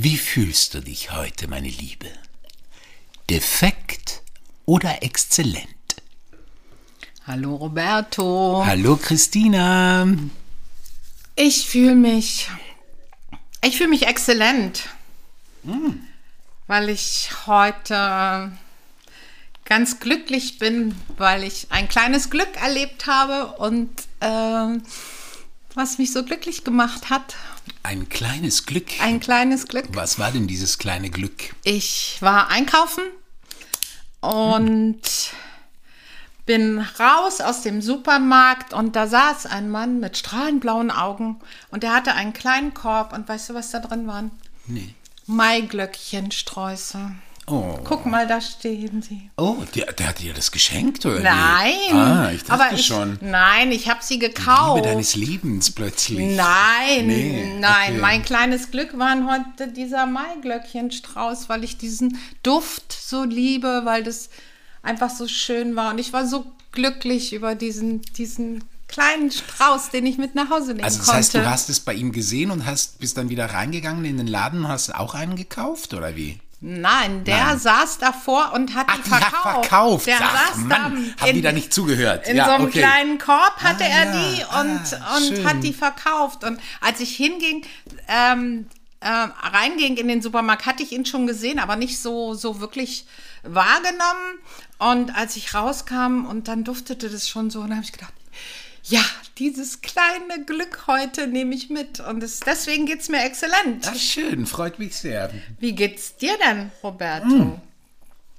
Wie fühlst du dich heute, meine Liebe? Defekt oder exzellent? Hallo Roberto. Hallo Christina. Ich fühle mich. Ich fühle mich exzellent. Weil ich heute ganz glücklich bin, weil ich ein kleines Glück erlebt habe und äh, was mich so glücklich gemacht hat. Ein kleines Glück. Ein kleines Glück. Was war denn dieses kleine Glück? Ich war einkaufen und bin raus aus dem Supermarkt und da saß ein Mann mit strahlend Augen und der hatte einen kleinen Korb und weißt du, was da drin waren? Nee. Maiglöckchensträuße. Oh. Guck mal, da stehen sie. Oh, der, der hat dir das geschenkt, oder? wie? Nein. Ah, ich dachte aber ich, schon. Nein, ich habe sie Liebe gekauft. deines Lebens plötzlich. Nein, Nee, nein, okay. mein kleines Glück waren heute dieser Maiglöckchenstrauß, weil ich diesen Duft so liebe, weil das einfach so schön war. Und ich war so glücklich über diesen, diesen kleinen Strauß, den ich mit nach Hause nehmen Also das konnte. heißt, du hast es bei ihm gesehen und hast bist dann wieder reingegangen in den Laden und hast auch einen gekauft, oder wie? Nein, der Nein. saß davor und hat Ach, die die hat verkauft. verkauft. Der Ach, saß Mann, da haben die da nicht zugehört. In ja, so einem okay. kleinen Korb hatte Ah, er ja. die und, Ah, und hat die verkauft. Und als ich hinging, ähm, äh, reinging in den Supermarkt, hatte ich ihn schon gesehen, aber nicht so, so wirklich wahrgenommen. Und als ich rauskam und dann duftete das schon so, und dann habe ich gedacht, ja, dieses kleine Glück heute nehme ich mit. Und es, deswegen geht es mir exzellent. Ist schön, freut mich sehr. Wie geht's dir denn, Roberto? Mm.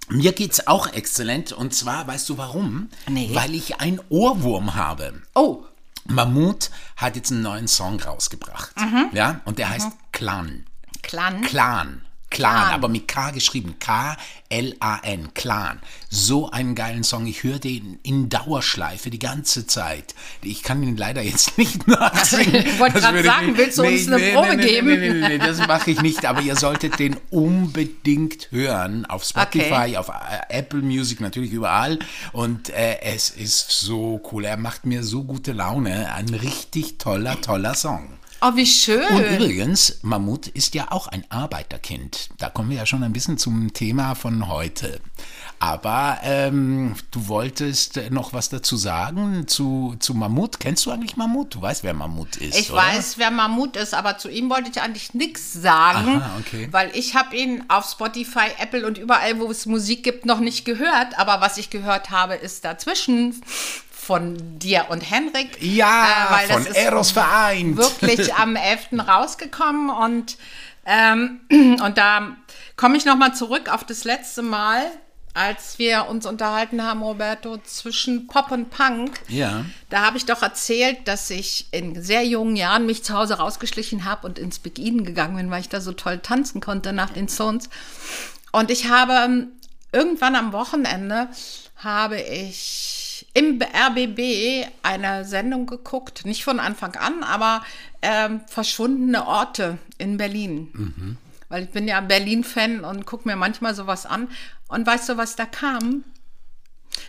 Mir geht's auch exzellent und zwar, weißt du warum? Nee. Weil ich einen Ohrwurm habe. Oh, Mammut hat jetzt einen neuen Song rausgebracht. Mhm. Ja, und der heißt Clan. Clan. Clan. Clan, Clan. aber mit K geschrieben. K-L-A-N. Clan. So einen geilen Song. Ich höre den in Dauerschleife die ganze Zeit. Ich kann ihn leider jetzt nicht nachsingen. Ich wollte gerade sagen, willst du uns eine Probe nee, geben? Nee, nee, nee, nee, das mache ich nicht. Aber ihr solltet den unbedingt hören. Auf Spotify, Okay. auf äh, Apple Music, natürlich überall. Und äh, es ist so cool. Er macht mir so gute Laune. Ein richtig toller, toller Song. Oh, wie schön. Und übrigens, Mammut ist ja auch ein Arbeiterkind. Da kommen wir ja schon ein bisschen zum Thema von heute. Aber ähm, du wolltest noch was dazu sagen zu, zu Mammut. Kennst du eigentlich Mammut? Du weißt, wer Mammut ist. Ich oder? weiß, wer Mammut ist, aber zu ihm wollte ich eigentlich nichts sagen, Aha, okay. weil ich habe ihn auf Spotify, Apple und überall, wo es Musik gibt, noch nicht gehört. Aber was ich gehört habe, ist dazwischen von dir und Henrik. Ja, äh, weil von Eros vereint. Wirklich am 11. rausgekommen und, ähm, und da komme ich nochmal zurück auf das letzte Mal, als wir uns unterhalten haben, Roberto, zwischen Pop und Punk. Ja. Da habe ich doch erzählt, dass ich in sehr jungen Jahren mich zu Hause rausgeschlichen habe und ins Big Eden gegangen bin, weil ich da so toll tanzen konnte nach den Stones. Und ich habe ähm, irgendwann am Wochenende habe ich im RBB eine Sendung geguckt, nicht von Anfang an, aber ähm, verschwundene Orte in Berlin. Weil ich bin ja Berlin-Fan und gucke mir manchmal sowas an. Und weißt du, was da kam?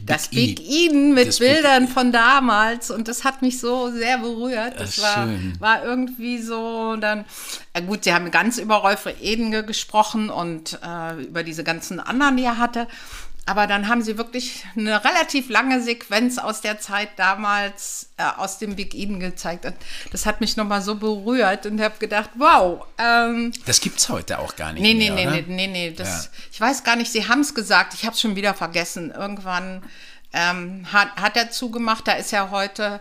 Das Big Big Eden mit Das Big Bildern von damals und das hat mich so sehr berührt. Das ist war, schön. war irgendwie so dann, äh gut, sie haben ganz über Rolf Edenge gesprochen und äh, über diese ganzen anderen, die er hatte. Aber dann haben sie wirklich eine relativ lange Sequenz aus der Zeit damals äh, aus dem Big Eden gezeigt. Und das hat mich nochmal so berührt und habe gedacht, wow, ähm, Das gibt's heute auch gar nicht Nee, nee, mehr, nee, oder? nee, nee, nee. Das, Ja. Ich weiß gar nicht, Sie haben es gesagt, ich habe es schon wieder vergessen. Irgendwann ähm, hat, hat er zugemacht, da ist ja heute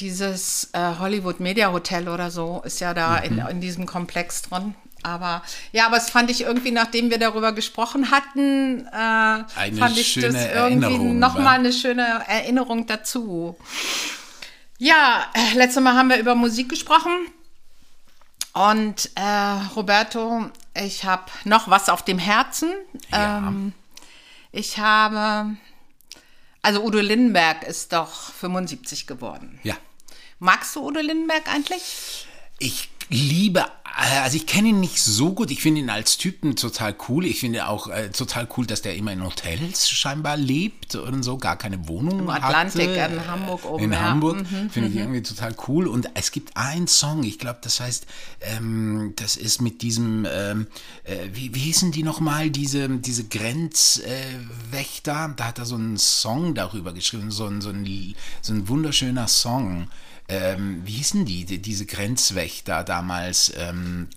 dieses äh, Hollywood Media Hotel oder so, ist ja da in, Mhm. in diesem Komplex drin. Aber ja, aber es fand ich irgendwie, nachdem wir darüber gesprochen hatten, äh, fand ich das irgendwie nochmal eine schöne Erinnerung dazu. Ja, äh, letztes Mal haben wir über Musik gesprochen. Und äh, Roberto, ich habe noch was auf dem Herzen. Ja. Ähm, ich habe, also Udo Lindenberg ist doch 75 geworden. Ja. Magst du Udo Lindenberg eigentlich? Ich liebe, äh, also ich kenne ihn nicht so gut. Ich finde ihn als Typen total cool. Ich finde auch äh, total cool, dass der immer in Hotels scheinbar lebt und so, gar keine Wohnung Im Atlantik hatte. in Hamburg oben. In ja. Hamburg Mhm, finde ich irgendwie total cool. Und es gibt einen Song, ich glaube, das heißt, ähm, das ist mit diesem, ähm, äh, wie, wie hießen die nochmal, diese, diese Grenzwächter? da hat er so einen Song darüber geschrieben, so ein, so ein, so ein wunderschöner Song. Ähm, wie hießen die, die, diese Grenzwächter damals? Ähm?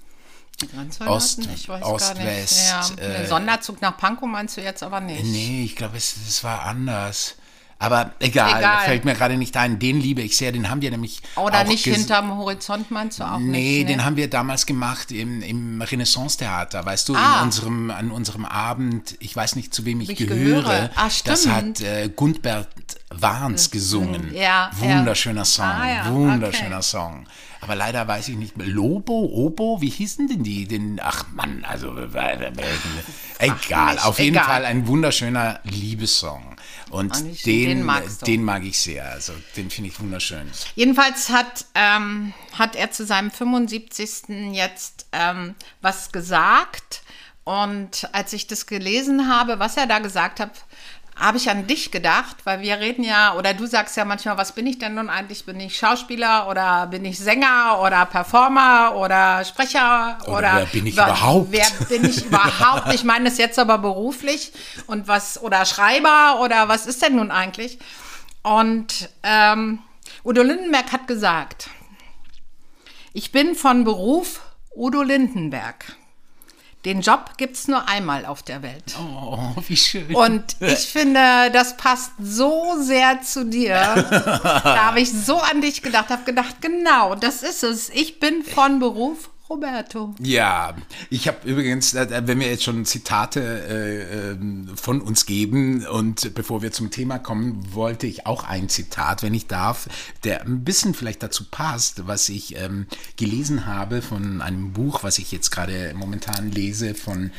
Ost- Ost. West, ja. äh, Der Sonderzug nach Pankow meinst du jetzt aber nicht. Nee, ich glaube, es, es war anders. Aber egal, Egal. fällt mir gerade nicht ein. Den liebe ich sehr, den haben wir nämlich. Oder auch nicht hinterm Horizont meinst du auch Nee, nicht? den haben wir damals gemacht im, im Renaissance-Theater, weißt du, Ah. in unserem, an unserem Abend, ich weiß nicht, zu wem ich, Ich gehöre. gehöre. Ah, das hat stimmt. äh, Gundbert Warns gesungen. Ja, Wunderschöner Song, Ah, ja, wunderschöner okay. Song. Aber leider weiß ich nicht mehr. Lobo, Obo, wie hießen denn die? Den, ach Mann, also äh, egal. mich, Auf jeden egal. Fall ein wunderschöner Liebessong. Und Und ich- den, den den mag ich sehr. Also den finde ich wunderschön. Jedenfalls hat, ähm, hat er zu seinem 75. jetzt ähm, was gesagt. Und als ich das gelesen habe, was er da gesagt hat, habe ich an dich gedacht, weil wir reden ja, oder du sagst ja manchmal, was bin ich denn nun eigentlich? Bin ich Schauspieler oder bin ich Sänger oder Performer oder Sprecher Oder oder, wer bin ich wa- überhaupt? Wer bin ich überhaupt? Ich meine es jetzt aber beruflich und was oder Schreiber oder was ist denn nun eigentlich? Und ähm, Udo Lindenberg hat gesagt, ich bin von Beruf Udo Lindenberg. Den Job gibt es nur einmal auf der Welt. Oh, wie schön. Und ich finde, das passt so sehr zu dir. da habe ich so an dich gedacht, habe gedacht, genau, das ist es. Ich bin von Beruf Roberto. Ja, ich habe übrigens, äh, wenn wir jetzt schon Zitate äh, ähm, von uns geben und bevor wir zum Thema kommen, wollte ich auch ein Zitat, wenn ich darf, der ein bisschen vielleicht dazu passt, was ich ähm, gelesen habe von einem Buch, was ich jetzt gerade momentan lese, von,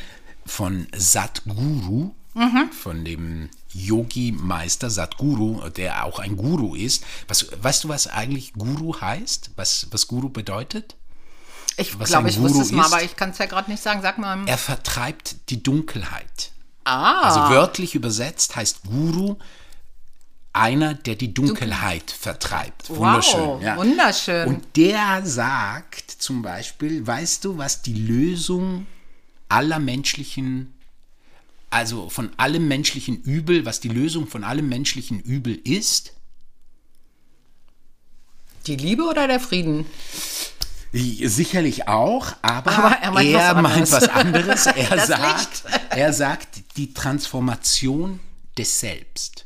von Satguru, von dem Yogi-Meister Satguru, der auch ein Guru ist. Was, weißt du, was eigentlich Guru heißt? Was, was Guru bedeutet? Ich glaube, ich wusste es mal, ist? aber ich kann es ja gerade nicht sagen. Sag mal. Er vertreibt die Dunkelheit. Ah, Also wörtlich übersetzt heißt Guru einer, der die Dunkelheit vertreibt. Wunderschön. wow, ja. wunderschön. Und der sagt zum Beispiel, weißt du, was die Lösung aller menschlichen, also von allem menschlichen Übel, was die Lösung von allem menschlichen Übel ist? Die Liebe oder der Frieden? Sicherlich auch, aber, Aber er meint was er meint anderes. was anderes. Er sagt, Licht. er sagt die Transformation des Selbst.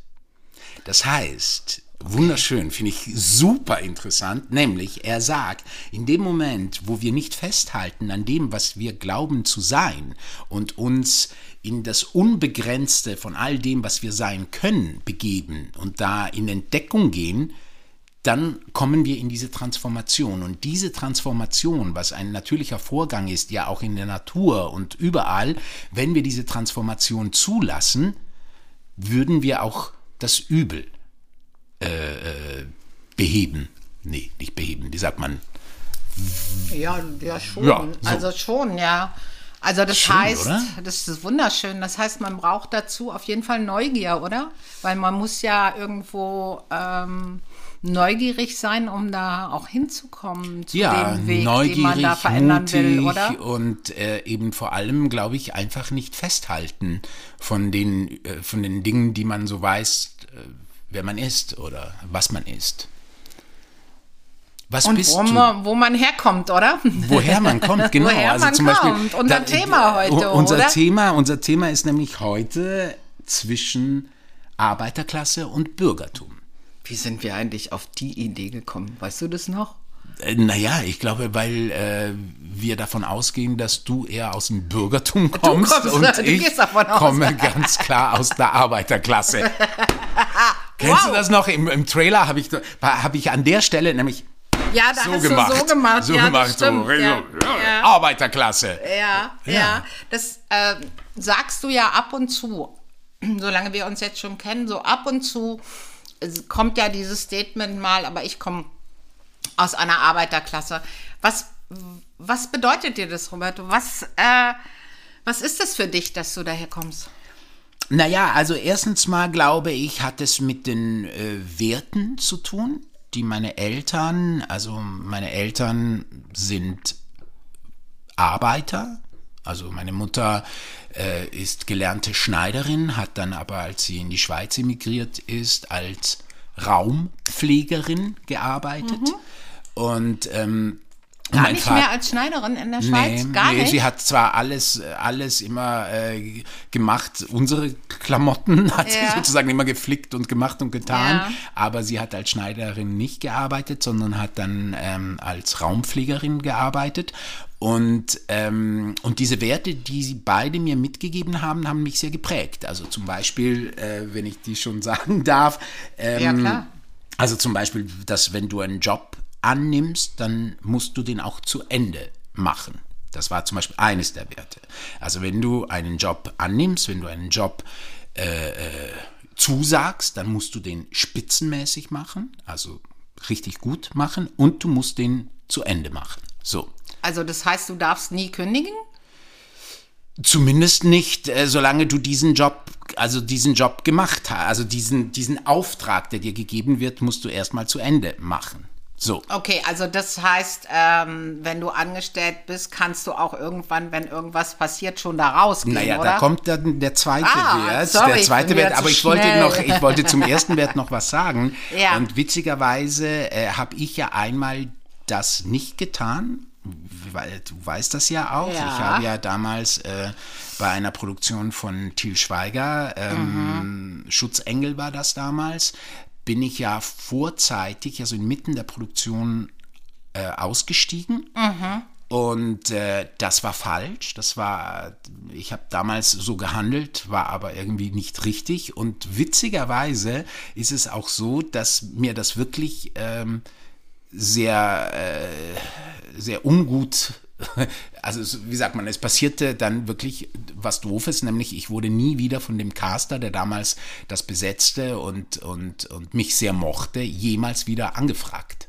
Das heißt, wunderschön, finde ich super interessant, nämlich er sagt, in dem Moment, wo wir nicht festhalten an dem, was wir glauben zu sein und uns in das Unbegrenzte von all dem, was wir sein können, begeben und da in Entdeckung gehen, dann kommen wir in diese Transformation. Und diese Transformation, was ein natürlicher Vorgang ist, ja auch in der Natur und überall, wenn wir diese Transformation zulassen, würden wir auch das Übel äh, äh, beheben. Nee, nicht beheben, wie sagt man? Ja, ja schon. Ja, so. Also schon, ja. Also das Schön, heißt, oder? das ist wunderschön. Das heißt, man braucht dazu auf jeden Fall Neugier, oder? Weil man muss ja irgendwo ähm, neugierig sein, um da auch hinzukommen zu Ja, dem Weg, neugierig, den man da verändern will, oder? und äh, eben vor allem, glaube ich, einfach nicht festhalten von den, äh, von den Dingen, die man so weiß, äh, wer man ist oder was man ist. Was Und bist wo du? man, wo man herkommt, oder? Woher man kommt, genau. Woher also man zum Beispiel, kommt. Unser Thema heute, unser oder? Thema, unser Thema ist nämlich heute zwischen Arbeiterklasse und Bürgertum. Wie sind wir eigentlich auf die Idee gekommen? Weißt du das noch? Äh, Naja, ich glaube, weil äh, wir davon ausgehen, dass du eher aus dem Bürgertum kommst, kommst, und du ich gehst davon aus. komme ganz klar aus der Arbeiterklasse. Kennst du das noch? Im, im Trailer habe ich, hab ich an der Stelle nämlich Ja, da so hast gemacht. du so gemacht. So ja, gemacht, so. ja. ja. Arbeiterklasse. Ja, ja. Das äh, sagst du ja ab und zu, solange wir uns jetzt schon kennen, so ab und zu kommt ja dieses Statement mal, aber ich komme aus einer Arbeiterklasse. Was was bedeutet dir das, Roberto? Was, äh, was ist das für dich, dass du daher kommst? Naja, also erstens mal glaube ich, hat es mit den äh, Werten zu tun, die meine Eltern, also meine Eltern sind Arbeiter. Also meine Mutter äh, ist gelernte Schneiderin, hat dann aber, als sie in die Schweiz emigriert ist, als Raumpflegerin gearbeitet. Mhm. Und ähm, Gar nicht mehr als Schneiderin in der Schweiz? Nee, Gar nee, nicht? sie hat zwar alles, alles immer äh, gemacht, unsere Klamotten hat Ja. sie sozusagen immer geflickt und gemacht und getan, Ja. aber sie hat als Schneiderin nicht gearbeitet, sondern hat dann ähm, als Raumpflegerin gearbeitet. Und, ähm, und diese Werte, die sie beide mir mitgegeben haben, haben mich sehr geprägt. Also zum Beispiel, äh, wenn ich die schon sagen darf, ähm, Ja, klar. also zum Beispiel, dass wenn du einen Job annimmst, dann musst du den auch zu Ende machen. Das war zum Beispiel eines der Werte. Also wenn du einen Job annimmst, wenn du einen Job äh, äh, zusagst, dann musst du den spitzenmäßig machen, also richtig gut machen und du musst den zu Ende machen. So. Also das heißt, du darfst nie kündigen? Zumindest nicht, äh, solange du diesen Job, also diesen Job gemacht hast. Also diesen, diesen Auftrag, der dir gegeben wird, musst du erstmal zu Ende machen. So. Okay, also das heißt, ähm, wenn du angestellt bist, kannst du auch irgendwann, wenn irgendwas passiert, schon da rausgehen, Naja, oder? da kommt dann der zweite Ah, Wert. sorry, der zweite Wert, aber ich wollte noch, ich wollte zum ersten Wert noch was sagen. Ja. Und witzigerweise äh, habe ich ja einmal das nicht getan. Weil du weißt das ja auch. Ja. Ich habe ja damals äh, bei einer Produktion von Til Schweiger, ähm, Mhm. Schutzengel war das damals, bin ich ja vorzeitig, also inmitten der Produktion äh, ausgestiegen. Und äh, das war falsch. Das war, ich habe damals so gehandelt, war aber irgendwie nicht richtig. Und witzigerweise ist es auch so, dass mir das wirklich ähm, sehr, äh, sehr ungut. Also wie sagt man, es passierte dann wirklich was Doofes, nämlich ich wurde nie wieder von dem Caster, der damals das besetzte und, und, und mich sehr mochte, jemals wieder angefragt.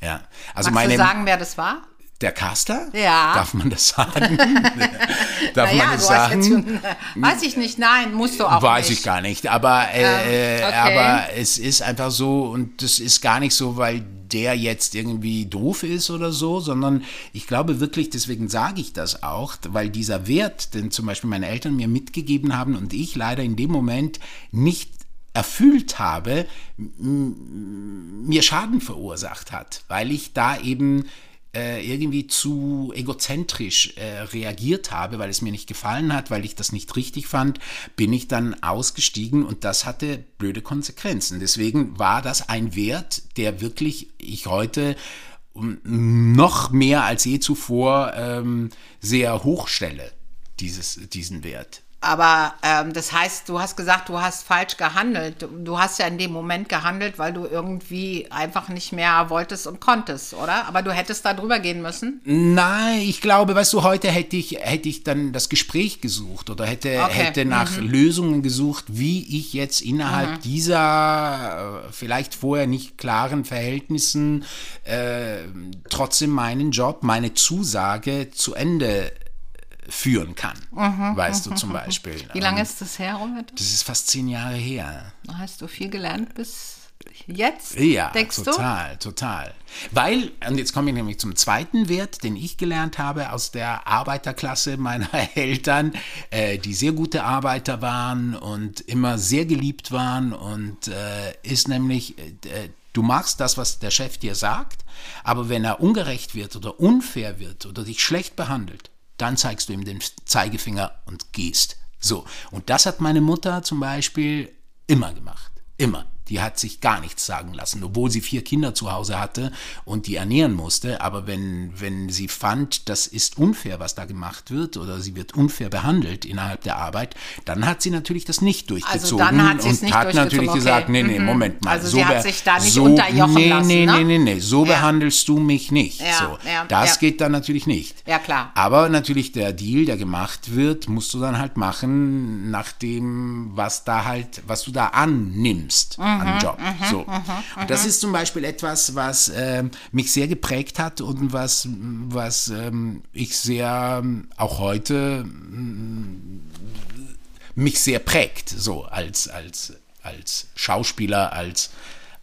Ja, also Magst meine du sagen, wer das war? Der Caster? Ja. Darf man das sagen? Darf Naja, man das sagen? schon, weiß ich nicht, nein, musst du auch Weiß nicht. ich gar nicht. Aber, äh, Ähm, okay. aber es ist einfach so, und das ist gar nicht so, weil der jetzt irgendwie doof ist oder so, sondern ich glaube wirklich, deswegen sage ich das auch, weil dieser Wert, den zum Beispiel meine Eltern mir mitgegeben haben und ich leider in dem Moment nicht erfüllt habe, mir Schaden verursacht hat, weil ich da eben äh, irgendwie zu egozentrisch äh, reagiert habe, weil es mir nicht gefallen hat, weil ich das nicht richtig fand, bin ich dann ausgestiegen und das hatte blöde Konsequenzen. Deswegen war das ein Wert, der wirklich ich heute um, noch mehr als je zuvor ähm, sehr hoch stelle, dieses, diesen Wert. Aber ähm, das heißt, du hast gesagt, du hast falsch gehandelt. Du, hast ja in dem Moment gehandelt, weil du irgendwie einfach nicht mehr wolltest und konntest, oder? Aber du hättest da drüber gehen müssen. Nein, ich glaube, weißt du, heute hätte ich, hätte ich dann das Gespräch gesucht oder hätte, Okay. hätte nach Lösungen gesucht, wie ich jetzt innerhalb dieser äh, vielleicht vorher nicht klaren Verhältnissen äh, trotzdem meinen Job, meine Zusage zu Ende führen kann. weißt du zum Beispiel. Wie lange ist das her, Robert? Das ist fast zehn Jahre her. Hast du viel gelernt bis jetzt? Ja, denkst du? total, total. Weil, und jetzt komme ich nämlich zum zweiten Wert, den ich gelernt habe aus der Arbeiterklasse meiner Eltern, äh, die sehr gute Arbeiter waren und immer sehr geliebt waren und äh, ist nämlich, äh, du machst das, was der Chef dir sagt, aber wenn er ungerecht wird oder unfair wird oder dich schlecht behandelt, dann zeigst du ihm den Zeigefinger und gehst. So. Und das hat meine Mutter zum Beispiel immer gemacht. Immer. Die hat sich gar nichts sagen lassen, obwohl sie vier Kinder zu Hause hatte und die ernähren musste. Aber wenn, wenn sie fand, das ist unfair, was da gemacht wird, oder sie wird unfair behandelt innerhalb der Arbeit, dann hat sie natürlich das nicht durchgezogen dann hat und nicht hat durchgezogen, natürlich okay. gesagt, nee, nee, Mhm. Moment mal. Also sie hat sich da nicht unterjochen nee, lassen, Nee, ne? nee, nee, nee, so Ja. behandelst du mich nicht. Ja, so. ja, das geht dann natürlich nicht. Ja, klar. Aber natürlich der Deal, der gemacht wird, musst du dann halt machen, nach dem, was da halt, was du da annimmst Mhm. An Job. So. Und das ist zum Beispiel etwas, was äh, mich sehr geprägt hat und was, was ähm, ich sehr ähm, auch heute mm, mich sehr prägt, so als, als, als Schauspieler, als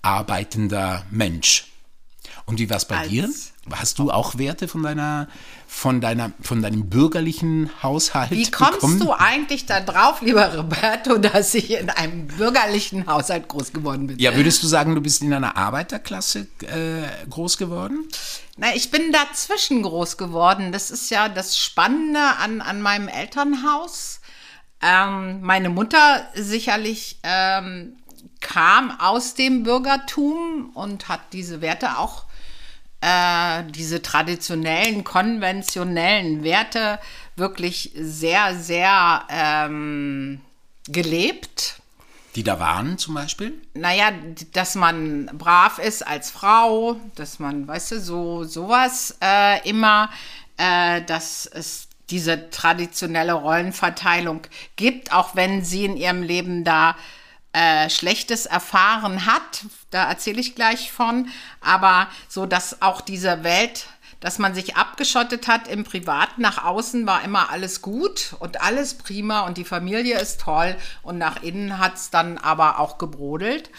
arbeitender Mensch. Und wie war es bei Als- dir? Hast du auch Werte von deiner, von deiner, von deinem bürgerlichen Haushalt Wie kommst bekommen? du eigentlich da drauf, lieber Roberto, dass ich in einem bürgerlichen Haushalt groß geworden bin? Ja, würdest du sagen, du bist in einer Arbeiterklasse äh, groß geworden? Na, ich bin dazwischen groß geworden. Das ist ja das Spannende an, an meinem Elternhaus. Ähm, meine Mutter sicherlich ähm, kam aus dem Bürgertum und hat diese Werte auch, äh, diese traditionellen, konventionellen Werte wirklich sehr, sehr ähm, gelebt Die da waren zum Beispiel? naja, dass man brav ist als Frau, dass man, weißt du, so sowas äh, immer, äh, dass es diese traditionelle Rollenverteilung gibt, auch wenn sie in ihrem Leben da äh, Schlechtes erfahren hat. Da erzähle ich gleich von. Aber so, dass auch diese Welt, dass man sich abgeschottet hat im Privaten, nach außen war immer alles gut und alles prima und die Familie ist toll und nach innen hat es dann aber auch gebrodelt.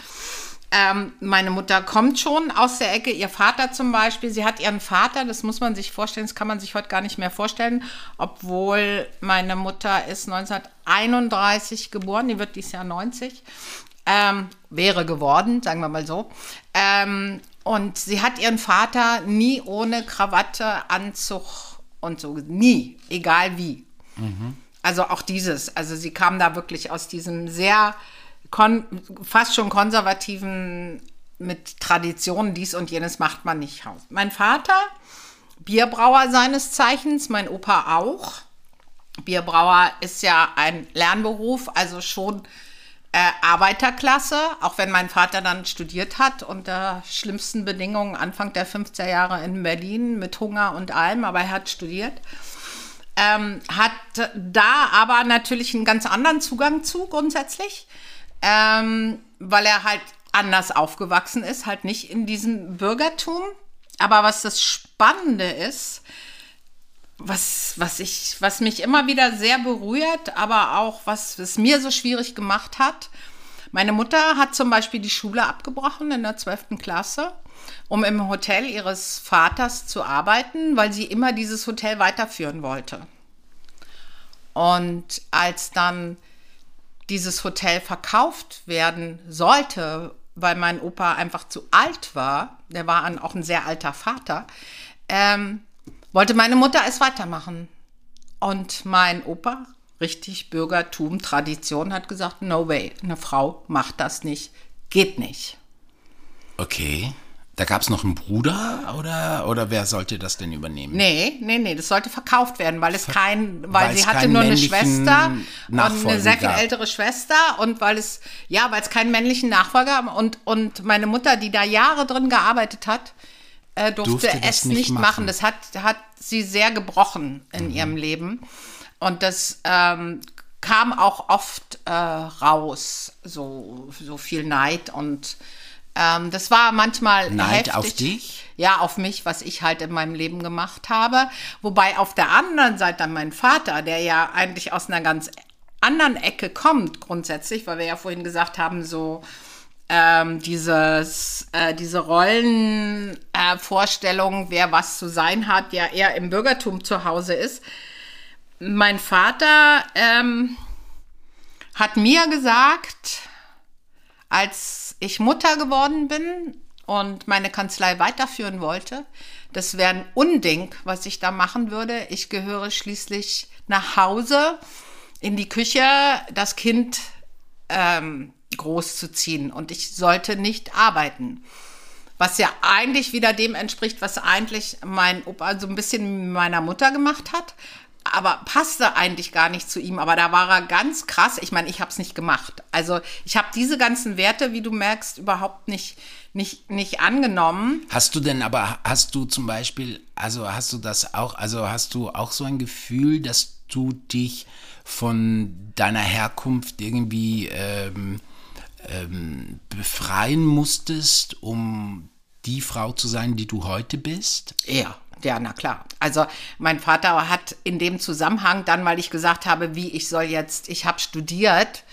Ähm, meine Mutter kommt schon aus der Ecke, ihr Vater zum Beispiel, sie hat ihren Vater, das muss man sich vorstellen, das kann man sich heute gar nicht mehr vorstellen, obwohl meine Mutter ist 1931 geboren, die wird dieses Jahr 90, ähm, wäre geworden, sagen wir mal so. Ähm, und sie hat ihren Vater nie ohne Krawatte, Anzug und so, nie, egal wie. Also auch dieses, also sie kam da wirklich aus diesem sehr fast schon konservativen mit Traditionen, dies und jenes macht man nicht. Mein Vater, Bierbrauer seines Zeichens, mein Opa auch. Bierbrauer ist ja ein Lernberuf, also schon äh, Arbeiterklasse, auch wenn mein Vater dann studiert hat unter schlimmsten Bedingungen Anfang der 50er Jahre in Berlin mit Hunger und allem, aber er hat studiert. Ähm, hat da aber natürlich einen ganz anderen Zugang zu grundsätzlich, ähm, weil er halt anders aufgewachsen ist, halt nicht in diesem Bürgertum. Aber was das Spannende ist, was, was, ich, was mich immer wieder sehr berührt, aber auch was es mir so schwierig gemacht hat. Meine Mutter hat zum Beispiel die Schule abgebrochen in der 12. Klasse, um im Hotel ihres Vaters zu arbeiten, weil sie immer dieses Hotel weiterführen wollte. Und als dann dieses Hotel verkauft werden sollte, weil mein Opa einfach zu alt war, der war ein, auch ein sehr alter Vater, ähm, wollte meine Mutter es weitermachen. Und mein Opa, richtig Bürgertum, Tradition, hat gesagt, no way, eine Frau macht das nicht, geht nicht. Okay. Da gab es noch einen Bruder oder, oder wer sollte das denn übernehmen? Nee, nee, nee, das sollte verkauft werden, weil es kein, weil, weil sie hatte nur eine Schwester und eine sehr viel gab. ältere Schwester und weil es, ja, weil es keinen männlichen Nachfolger und, und meine Mutter, die da Jahre drin gearbeitet hat, äh, durfte, Durfte es nicht nicht machen. machen. Das hat, hat sie sehr gebrochen in Mhm. ihrem Leben. Und das ähm, kam auch oft äh, raus, so, so viel Neid und ähm, das war manchmal Neid heftig. auf dich? Ja, auf mich, was ich halt in meinem Leben gemacht habe. Wobei auf der anderen Seite dann mein Vater, der ja eigentlich aus einer ganz anderen Ecke kommt, grundsätzlich, weil wir ja vorhin gesagt haben, so ähm, dieses, äh, diese Rollenvorstellung, äh, wer was zu sein hat, ja eher im Bürgertum zu Hause ist. Mein Vater ähm, hat mir gesagt, als ich Mutter geworden bin und meine Kanzlei weiterführen wollte, das wäre ein Unding, was ich da machen würde. Ich gehöre schließlich nach Hause in die Küche, das Kind ähm, großzuziehen und ich sollte nicht arbeiten. Was ja eigentlich wieder dem entspricht, was eigentlich mein Opa so ein bisschen meiner Mutter gemacht hat. Aber passte eigentlich gar nicht zu ihm. Aber da war er ganz krass. Ich meine, ich habe es nicht gemacht. Also ich habe diese ganzen Werte, wie du merkst, überhaupt nicht, nicht, nicht angenommen. Hast du denn aber, hast du zum Beispiel, also hast du das auch, also hast du auch so ein Gefühl, dass du dich von deiner Herkunft irgendwie ähm, ähm, befreien musstest, um die Frau zu sein, die du heute bist? Ja. Ja, na klar. Also mein Vater hat in dem Zusammenhang dann, weil ich gesagt habe, wie ich soll jetzt, ich habe studiert,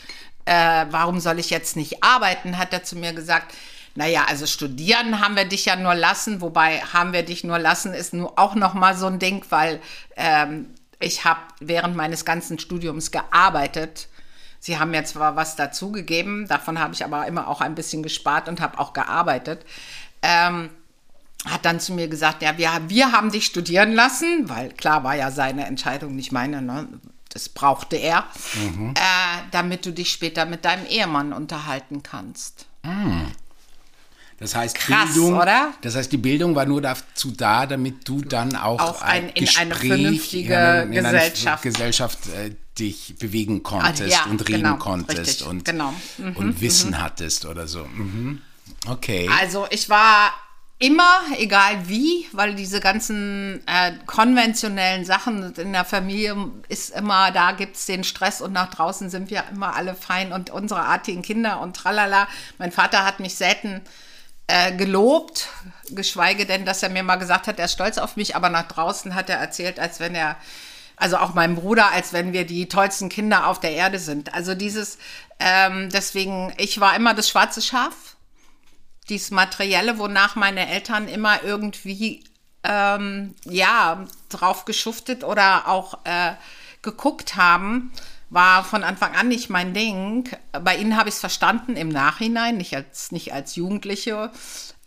äh, warum soll ich jetzt nicht arbeiten, hat er zu mir gesagt, naja, also studieren haben wir dich ja nur lassen, wobei haben wir dich nur lassen, ist nur auch nochmal so ein Ding, weil ähm, ich habe während meines ganzen Studiums gearbeitet. Sie haben mir zwar was dazugegeben, davon habe ich aber immer auch ein bisschen gespart und habe auch gearbeitet. Ähm, hat dann zu mir gesagt, ja, wir, wir haben dich studieren lassen, weil klar war ja seine Entscheidung, nicht meine, ne? das brauchte er, mhm. äh, damit du dich später mit deinem Ehemann unterhalten kannst. Mhm. Das heißt, Krass, Bildung, oder? Das heißt, die Bildung war nur dazu da, damit du dann auch, auch ein, in Gespräch, eine vernünftige in, in Gesellschaft, eine Gesellschaft äh, dich bewegen konntest ah, ja, und reden genau, konntest richtig, und, genau. mhm, und Wissen mhm. hattest oder so. Mhm. Okay. Also ich war immer, egal wie, weil diese ganzen äh, konventionellen Sachen in der Familie ist immer, da gibt es den Stress und nach draußen sind wir immer alle fein und unsere artigen Kinder und tralala. Mein Vater hat mich selten äh, gelobt, geschweige denn, dass er mir mal gesagt hat, er ist stolz auf mich, aber nach draußen hat er erzählt, als wenn er, also auch meinem Bruder, als wenn wir die tollsten Kinder auf der Erde sind. Also dieses, ähm, deswegen, ich war immer das schwarze Schaf dieses Materielle, wonach meine Eltern immer irgendwie ähm, ja drauf geschuftet oder auch äh, geguckt haben, war von Anfang an nicht mein Ding. Bei ihnen habe ich es verstanden im Nachhinein, nicht als, nicht als Jugendliche.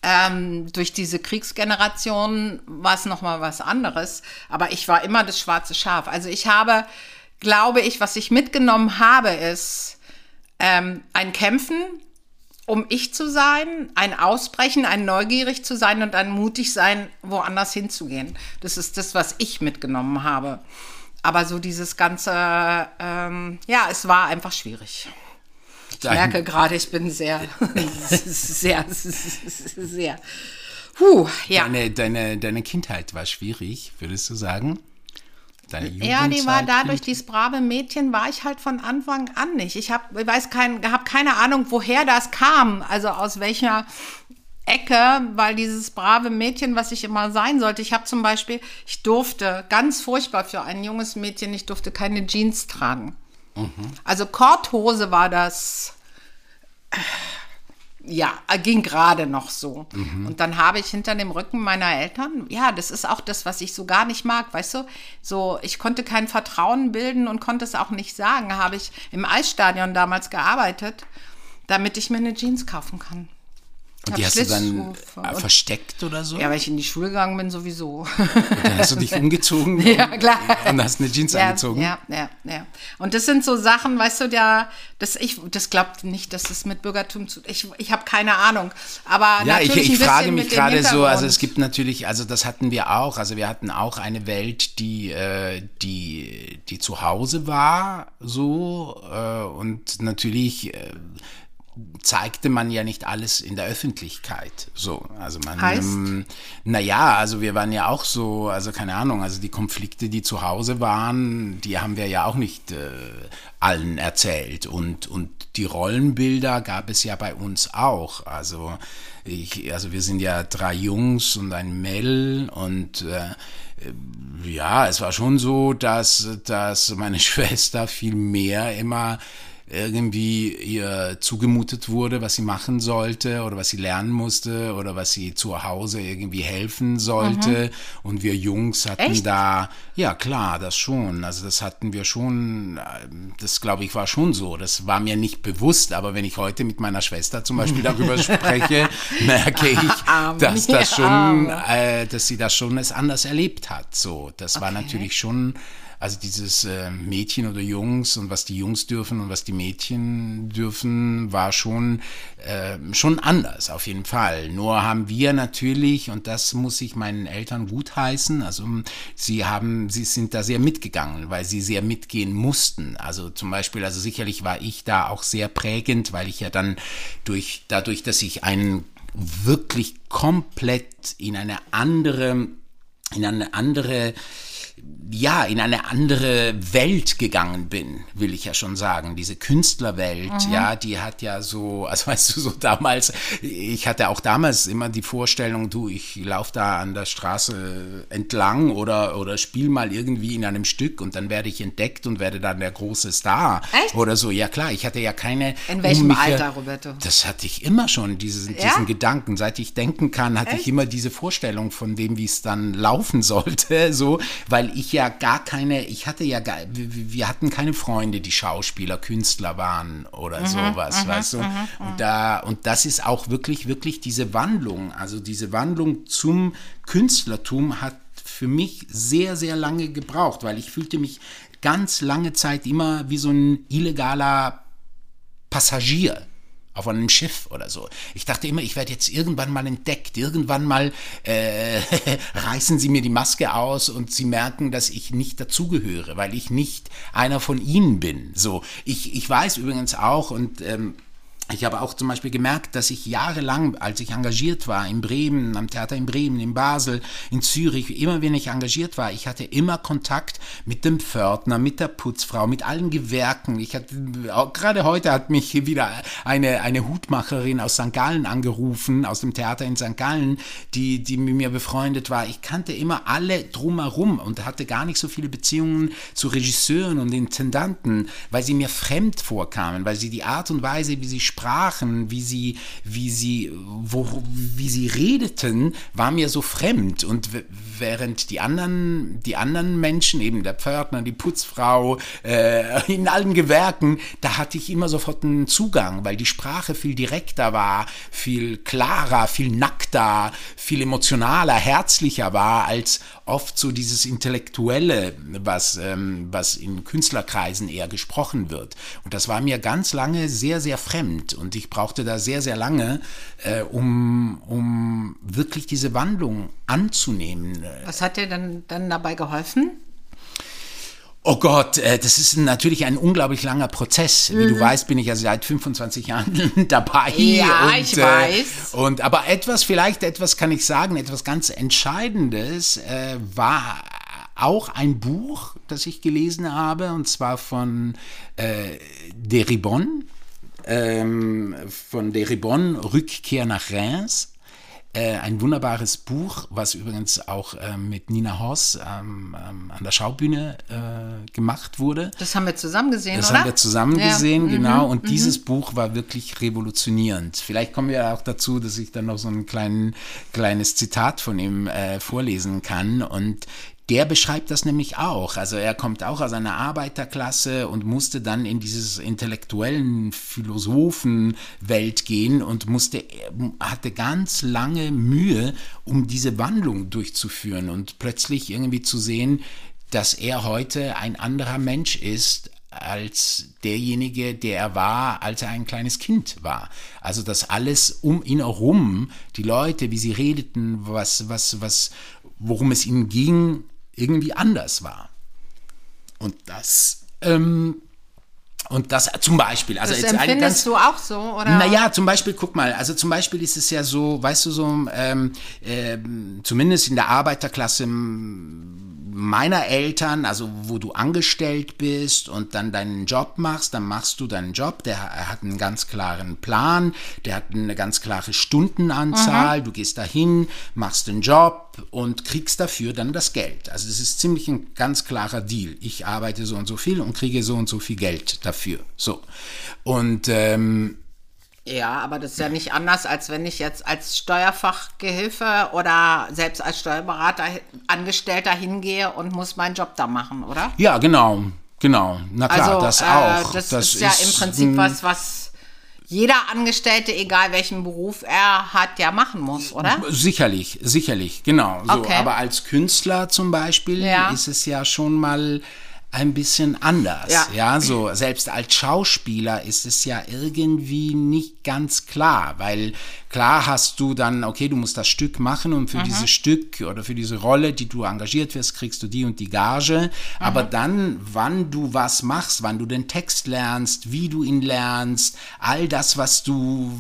Ähm, durch diese Kriegsgeneration war es nochmal was anderes. Aber ich war immer das schwarze Schaf. Also ich habe, glaube ich, was ich mitgenommen habe, ist ähm, ein Kämpfen um ich zu sein, ein Ausbrechen, ein neugierig zu sein und ein mutig sein, woanders hinzugehen. Das ist das, was ich mitgenommen habe. Aber so dieses ganze, ähm, ja, es war einfach schwierig. Ich merke gerade, ich bin sehr, sehr, sehr, Puh, ja. Deine, deine, deine Kindheit war schwierig, würdest du sagen? Deine Ja, die war dadurch, dieses brave Mädchen war ich halt von Anfang an nicht. Ich habe, weiß kein, habe keine Ahnung, woher das kam, also aus welcher Ecke, weil dieses brave Mädchen, was ich immer sein sollte, ich habe zum Beispiel, ich durfte, ganz furchtbar für ein junges Mädchen, ich durfte keine Jeans tragen. Mhm. Also Korthose war das ja, ging gerade noch so. Mhm. Und dann habe ich hinter dem Rücken meiner Eltern, ja, das ist auch das, was ich so gar nicht mag, weißt du? So, ich konnte kein Vertrauen bilden und konnte es auch nicht sagen. Habe ich im Eisstadion damals gearbeitet, damit ich mir eine Jeans kaufen kann. Und die hast du dann und, versteckt oder so? Ja, weil ich in die Schule gegangen bin, sowieso. Und dann hast du dich umgezogen ja, klar. und hast eine Jeans ja, angezogen. Ja, ja, ja. Und das sind so Sachen, weißt du, ja, das, ich, das glaubt nicht, dass es mit Bürgertum zu. Ich, ich habe keine Ahnung. Aber ja, ich, ich frage mich gerade so, also es gibt natürlich, also das hatten wir auch, also wir hatten auch eine Welt, die, äh, die, die zu Hause war, so, äh, und natürlich. Äh, zeigte man ja nicht alles in der Öffentlichkeit. So, also man, heißt? ähm, naja, also wir waren ja auch so, also keine Ahnung, also die Konflikte, die zu Hause waren, die haben wir ja auch nicht äh, allen erzählt und und die Rollenbilder gab es ja bei uns auch. Also ich, also wir sind ja drei Jungs und ein Mel und äh, ja, es war schon so, dass, dass meine Schwester viel mehr immer irgendwie ihr zugemutet wurde, was sie machen sollte oder was sie lernen musste oder was sie zu Hause irgendwie helfen sollte. Mhm. Und wir Jungs hatten Echt? da, ja klar, das schon. Also das hatten wir schon, das glaube ich war schon so. Das war mir nicht bewusst, aber wenn ich heute mit meiner Schwester zum Beispiel darüber spreche, merke ich, dass das schon, äh, dass sie das schon es anders erlebt hat. So, das okay. war natürlich schon also dieses äh, Mädchen oder Jungs und was die Jungs dürfen und was die Mädchen dürfen, war schon, äh, schon anders, auf jeden Fall. Nur haben wir natürlich, und das muss ich meinen Eltern gutheißen, also sie haben, sie sind da sehr mitgegangen, weil sie sehr mitgehen mussten. Also zum Beispiel, also sicherlich war ich da auch sehr prägend, weil ich ja dann durch, dadurch, dass ich einen wirklich komplett in eine andere, in eine andere ja, in eine andere Welt gegangen bin, will ich ja schon sagen. Diese Künstlerwelt, mhm. ja, die hat ja so, also weißt du, so damals, ich hatte auch damals immer die Vorstellung, du, ich laufe da an der Straße entlang oder, oder spiel mal irgendwie in einem Stück und dann werde ich entdeckt und werde dann der große Star. Echt? Oder so, ja klar, ich hatte ja keine. In welchem um Alter, Roberto? Das hatte ich immer schon, diesen, ja? diesen Gedanken. Seit ich denken kann, hatte Echt? ich immer diese Vorstellung von dem, wie es dann laufen sollte, so, weil ich ja gar keine, ich hatte ja gar, wir, hatten keine Freunde, die Schauspieler, Künstler waren oder mhm, sowas, mhm, weißt du? Mhm, mhm, und da, und das ist auch wirklich, wirklich diese Wandlung, also diese Wandlung zum Künstlertum hat für mich sehr, sehr lange gebraucht, weil ich fühlte mich ganz lange Zeit immer wie so ein illegaler Passagier auf einem Schiff oder so. Ich dachte immer, ich werde jetzt irgendwann mal entdeckt, irgendwann mal äh, reißen sie mir die Maske aus und sie merken, dass ich nicht dazugehöre, weil ich nicht einer von ihnen bin. So, ich, ich weiß übrigens auch und ähm, ich habe auch zum Beispiel gemerkt, dass ich jahrelang, als ich engagiert war, in Bremen, am Theater in Bremen, in Basel, in Zürich, immer wenn ich engagiert war, ich hatte immer Kontakt mit dem Pförtner, mit der Putzfrau, mit allen Gewerken. Ich hatte, gerade heute hat mich wieder eine, eine Hutmacherin aus St. Gallen angerufen, aus dem Theater in St. Gallen, die, die mit mir befreundet war. Ich kannte immer alle drumherum und hatte gar nicht so viele Beziehungen zu Regisseuren und Intendanten, weil sie mir fremd vorkamen, weil sie die Art und Weise, wie sie sprachen, sprachen, wie sie, wie sie, wo, wie sie redeten, war mir so fremd. Und während die anderen, die anderen Menschen, eben der Pförtner, die Putzfrau, äh, in allen Gewerken, da hatte ich immer sofort einen Zugang, weil die Sprache viel direkter war, viel klarer, viel nackter, viel emotionaler, herzlicher war als oft so dieses Intellektuelle, was, ähm, was in Künstlerkreisen eher gesprochen wird. Und das war mir ganz lange sehr, sehr fremd. Und ich brauchte da sehr, sehr lange, äh, um, um wirklich diese Wandlung anzunehmen. Was hat dir dann, dann dabei geholfen? Oh Gott, äh, das ist natürlich ein unglaublich langer Prozess. Wie mhm. du weißt, bin ich ja seit 25 Jahren dabei. Ja, und, ich äh, weiß. Und aber etwas, vielleicht etwas kann ich sagen, etwas ganz Entscheidendes äh, war auch ein Buch, das ich gelesen habe, und zwar von äh, Deribon, ähm, von Deribon, Rückkehr nach Reims. Äh, ein wunderbares Buch, was übrigens auch äh, mit Nina Hoss ähm, ähm, an der Schaubühne äh, gemacht wurde. Das haben wir zusammen gesehen, das oder? Das haben wir zusammen ja. gesehen, mhm. genau. Und mhm. dieses Buch war wirklich revolutionierend. Vielleicht kommen wir auch dazu, dass ich dann noch so ein klein, kleines Zitat von ihm äh, vorlesen kann. Und der beschreibt das nämlich auch. Also er kommt auch aus einer Arbeiterklasse und musste dann in dieses intellektuellen Philosophenwelt gehen und musste, hatte ganz lange Mühe, um diese Wandlung durchzuführen und plötzlich irgendwie zu sehen, dass er heute ein anderer Mensch ist als derjenige, der er war, als er ein kleines Kind war. Also dass alles um ihn herum, die Leute, wie sie redeten, was, was, was, worum es ihnen ging, irgendwie anders war. Und das, ähm, und das zum Beispiel, also das jetzt empfindest ganz, du auch so, oder? Naja, zum Beispiel, guck mal, also zum Beispiel ist es ja so, weißt du, so, ähm, äh, zumindest in der Arbeiterklasse meiner Eltern, also wo du angestellt bist und dann deinen Job machst, dann machst du deinen Job, der hat einen ganz klaren Plan, der hat eine ganz klare Stundenanzahl, mhm. du gehst dahin, machst den Job und kriegst dafür dann das Geld. Also das ist ziemlich ein ganz klarer Deal. Ich arbeite so und so viel und kriege so und so viel Geld dafür. So. Und ähm, ja, aber das ist ja nicht anders, als wenn ich jetzt als Steuerfachgehilfe oder selbst als Steuerberater Angestellter hingehe und muss meinen Job da machen, oder? Ja, genau, genau. Na klar, also, das auch. Äh, das, das, ist ja im Prinzip was, was jeder Angestellte, egal welchen Beruf er hat, ja machen muss, oder? Sicherlich, sicherlich, genau. So, okay. Aber als Künstler zum Beispiel ja. ist es ja schon mal ein bisschen anders. Ja. ja, so selbst als Schauspieler ist es ja irgendwie nicht nicht ganz klar, weil klar hast du dann, okay, du musst das Stück machen und für mhm. dieses Stück oder für diese Rolle, die du engagiert wirst, kriegst du die und die Gage. Mhm. Aber dann, wann du was machst, wann du den Text lernst, wie du ihn lernst, all das, was du,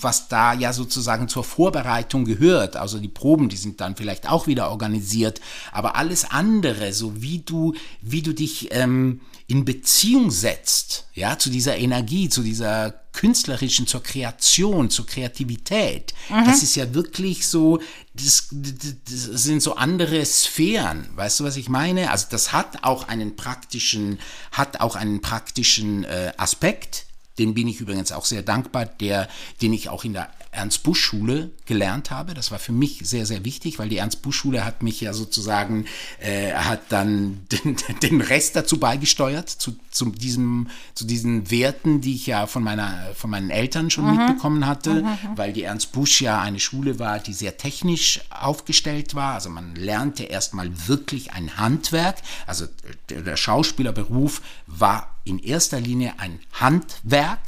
was da ja sozusagen zur Vorbereitung gehört, also die Proben, die sind dann vielleicht auch wieder organisiert, aber alles andere, so wie du, wie du dich ähm, in Beziehung setzt, ja, zu dieser Energie, zu dieser künstlerischen, zur Kreation, zur Kreativität. Mhm. Das ist ja wirklich so, das, das, sind so andere Sphären. Weißt du, was ich meine? Also das hat auch einen praktischen, hat auch einen praktischen äh, Aspekt. Den bin ich übrigens auch sehr dankbar, der, den ich auch in der Ernst-Busch-Schule gelernt habe. Das war für mich sehr, sehr wichtig, weil die Ernst-Busch-Schule hat mich ja sozusagen, äh, hat dann den, den Rest dazu beigesteuert, zu, zu, diesem, zu diesen Werten, die ich ja von, meiner, von meinen Eltern schon mhm. mitbekommen hatte, mhm, mhm. weil die Ernst-Busch ja eine Schule war, die sehr technisch aufgestellt war. Also man lernte erstmal wirklich ein Handwerk. Also der Schauspielerberuf war in erster Linie ein Handwerk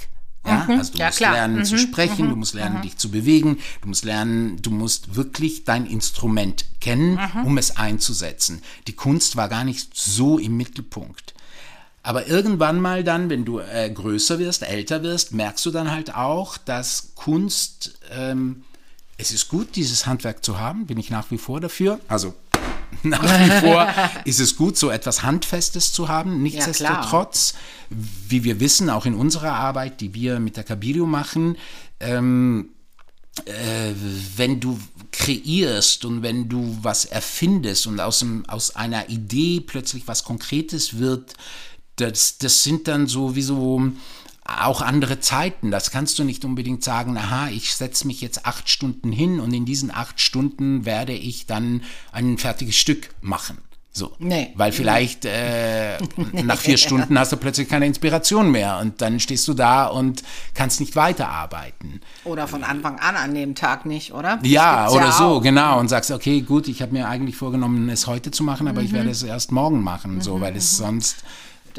ja, mhm. also du ja, musst klar. lernen mhm. zu sprechen, mhm. du musst lernen, mhm. dich zu bewegen, du musst lernen, du musst wirklich dein Instrument kennen, um es einzusetzen. Die Kunst war gar nicht so im Mittelpunkt. Aber irgendwann mal dann, wenn du äh, größer wirst, älter wirst, merkst du dann halt auch, dass Kunst, ähm, es ist gut, dieses Handwerk zu haben, bin ich nach wie vor dafür. Also nach wie vor ist es gut, so etwas Handfestes zu haben. Nichtsdestotrotz, ja, wie wir wissen, auch in unserer Arbeit, die wir mit der Cabilio machen, ähm, äh, wenn du kreierst und wenn du was erfindest und aus, dem, aus einer Idee plötzlich was Konkretes wird, das, das sind dann so wie so auch andere Zeiten. Das kannst du nicht unbedingt sagen, aha, ich setze mich jetzt acht Stunden hin und in diesen acht Stunden werde ich dann ein fertiges Stück machen. So. Nee. Weil vielleicht äh, nach vier Stunden hast du plötzlich keine Inspiration mehr und dann stehst du da und kannst nicht weiterarbeiten. Oder von Anfang an an dem Tag nicht, oder? ja, oder ja so, auch. genau. Und sagst, okay, gut, ich habe mir eigentlich vorgenommen, es heute zu machen, aber mhm. ich werde es erst morgen machen, mhm. so, weil es mhm. sonst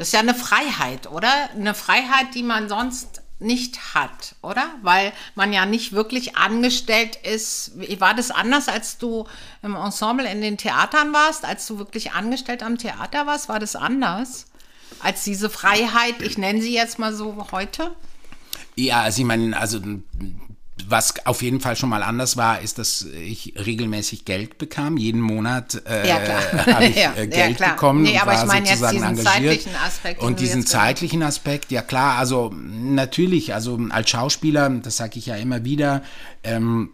das ist ja eine Freiheit, oder? Eine Freiheit, die man sonst nicht hat, oder? Weil man ja nicht wirklich angestellt ist. War das anders, als du im Ensemble in den Theatern warst, als du wirklich angestellt am Theater warst? War das anders? Als diese Freiheit, ich nenne sie jetzt mal so heute? Ja, also ich meine, also was auf jeden Fall schon mal anders war, ist, dass ich regelmäßig Geld bekam. Jeden Monat äh, ja, habe ich ja, Geld ja, bekommen. Nee, aber ich meine jetzt diesen engagiert. zeitlichen Aspekt. Und diesen zeitlichen Aspekt, ja klar, also natürlich, also als Schauspieler, das sage ich ja immer wieder, ähm,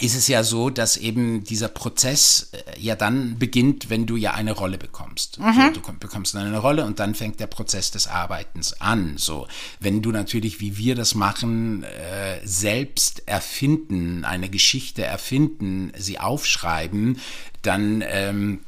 ist es ja so, dass eben dieser Prozess äh, ja dann beginnt, wenn du ja eine Rolle bekommst. Mhm. So, du bekommst dann eine Rolle und dann fängt der Prozess des Arbeitens an. So, wenn du natürlich, wie wir das machen, äh, selbst erfinden, eine Geschichte erfinden, sie aufschreiben, dann ähm,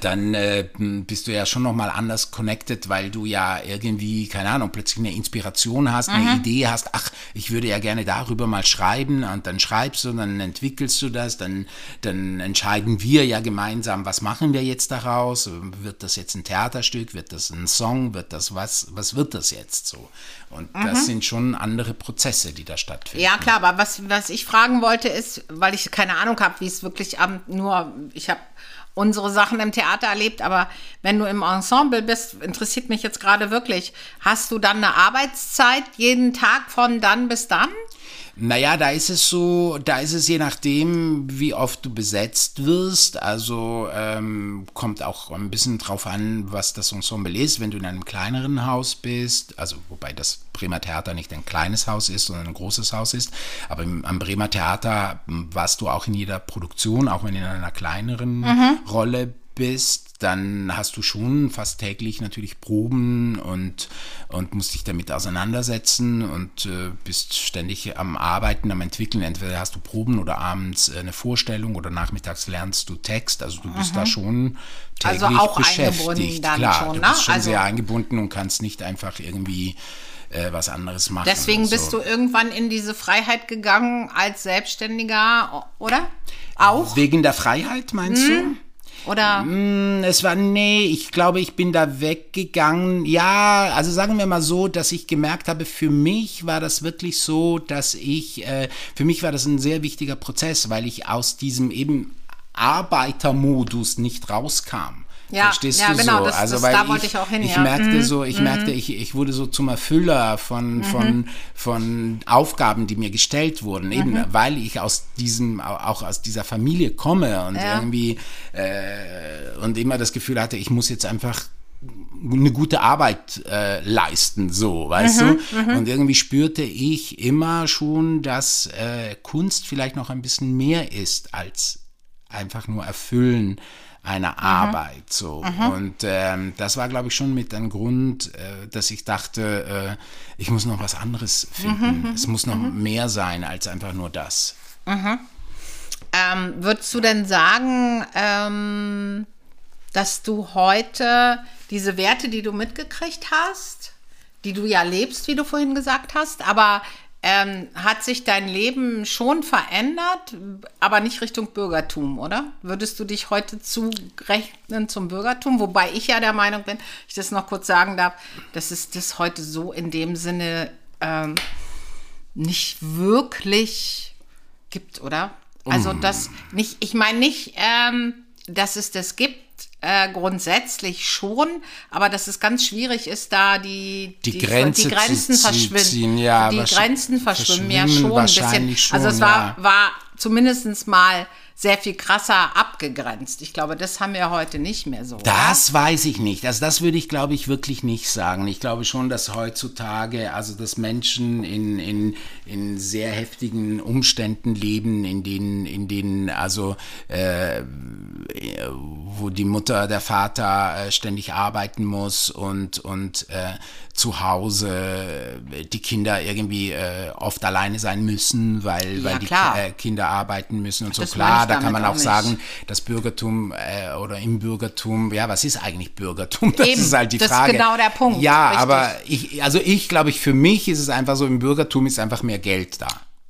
dann äh, bist du ja schon nochmal anders connected, weil du ja irgendwie, keine Ahnung, plötzlich eine Inspiration hast, eine mhm. Idee hast, ach, ich würde ja gerne darüber mal schreiben und dann schreibst du, dann entwickelst du das, dann, dann entscheiden wir ja gemeinsam, was machen wir jetzt daraus? Wird das jetzt ein Theaterstück? Wird das ein Song? Wird das was? Was wird das jetzt so? Und mhm. das sind schon andere Prozesse, die da stattfinden. Ja, klar, aber was, was ich fragen wollte ist, weil ich keine Ahnung habe, wie es wirklich am, nur, ich habe unsere Sachen im Theater erlebt, aber wenn du im Ensemble bist, interessiert mich jetzt gerade wirklich, hast du dann eine Arbeitszeit jeden Tag von dann bis dann? Naja, da ist es so, da ist es je nachdem, wie oft du besetzt wirst. Also ähm, kommt auch ein bisschen drauf an, was das Ensemble ist. Wenn du in einem kleineren Haus bist, also wobei das Bremer Theater nicht ein kleines Haus ist, sondern ein großes Haus ist, aber im, am Bremer Theater warst du auch in jeder Produktion, auch wenn in einer kleineren mhm. Rolle bist, dann hast du schon fast täglich natürlich Proben und, und musst dich damit auseinandersetzen und äh, bist ständig am Arbeiten, am Entwickeln. Entweder hast du Proben oder abends eine Vorstellung oder nachmittags lernst du Text. Also du bist mhm. da schon täglich also auch beschäftigt. Klar, schon, du bist ne? schon also sehr eingebunden und kannst nicht einfach irgendwie äh, was anderes machen. Deswegen bist so. du irgendwann in diese Freiheit gegangen als Selbstständiger, oder? Auch? Wegen der Freiheit, meinst hm. du? Oder? Mm, Es war, nee, ich glaube, ich bin da weggegangen. Ja, also sagen wir mal so, dass ich gemerkt habe, für mich war das wirklich so, dass ich, äh, für mich war das ein sehr wichtiger Prozess, weil ich aus diesem eben Arbeitermodus nicht rauskam. Ja, Verstehst ja, du genau, so? das- also das- weil da wollte ich auch hin, Ich ja. Mhm. merkte so, ich merkte, ich, ich wurde so zum Erfüller von, von, von Aufgaben, die mir gestellt wurden, eben Mhm. weil ich aus diesem, auch aus dieser Familie komme und irgendwie äh, und immer das Gefühl hatte, ich muss jetzt einfach eine gute Arbeit äh, leisten, so, weißt Mhm, du? Und irgendwie spürte ich immer schon, dass äh, Kunst vielleicht noch ein bisschen mehr ist als einfach nur Erfüllen einer Arbeit, so. Und ähm, das war, glaube ich, schon mit ein Grund, äh, dass ich dachte, äh, ich muss noch was anderes finden. Es muss noch mehr sein als einfach nur das. Ähm, würdest du denn sagen, ähm, dass du heute diese Werte, die du mitgekriegt hast, die du ja lebst, wie du vorhin gesagt hast, aber ähm, hat sich dein Leben schon verändert, aber nicht Richtung Bürgertum, oder? Würdest du dich heute zurechnen zum Bürgertum? Wobei ich ja der Meinung bin, ich das noch kurz sagen darf, dass es das heute so in dem Sinne ähm, nicht wirklich gibt, oder? Also das nicht, ich meine nicht, ähm, dass es das gibt, äh, grundsätzlich schon, aber dass es ganz schwierig ist, da die, Die Grenze die Grenzen zu verschwimmen. ziehen, ja, die Grenzen verschwimmen ja verschwimmen schon ein bisschen. wahrscheinlich also es schon, war, ja. war zumindest mal sehr viel krasser abgegrenzt. Ich glaube, das haben wir heute nicht mehr so. Das weiß ich nicht. Also das würde ich, glaube ich, wirklich nicht sagen. Ich glaube schon, dass heutzutage, also dass Menschen in, in, in sehr heftigen Umständen leben, in denen, in denen also äh, wo die Mutter, der Vater äh, ständig arbeiten muss und, und äh, zu Hause äh, die Kinder irgendwie äh, oft alleine sein müssen, weil, weil die äh, Kinder arbeiten müssen und so. Das Klar, da kann man auch auch sagen, das Bürgertum äh, oder im Bürgertum, ja, was ist eigentlich Bürgertum? Das Eben, ist halt die das ist Frage. genau der Punkt, Ja, richtig. aber ich, also ich glaube, ich für mich ist es einfach so, im Bürgertum ist einfach mehr Geld da.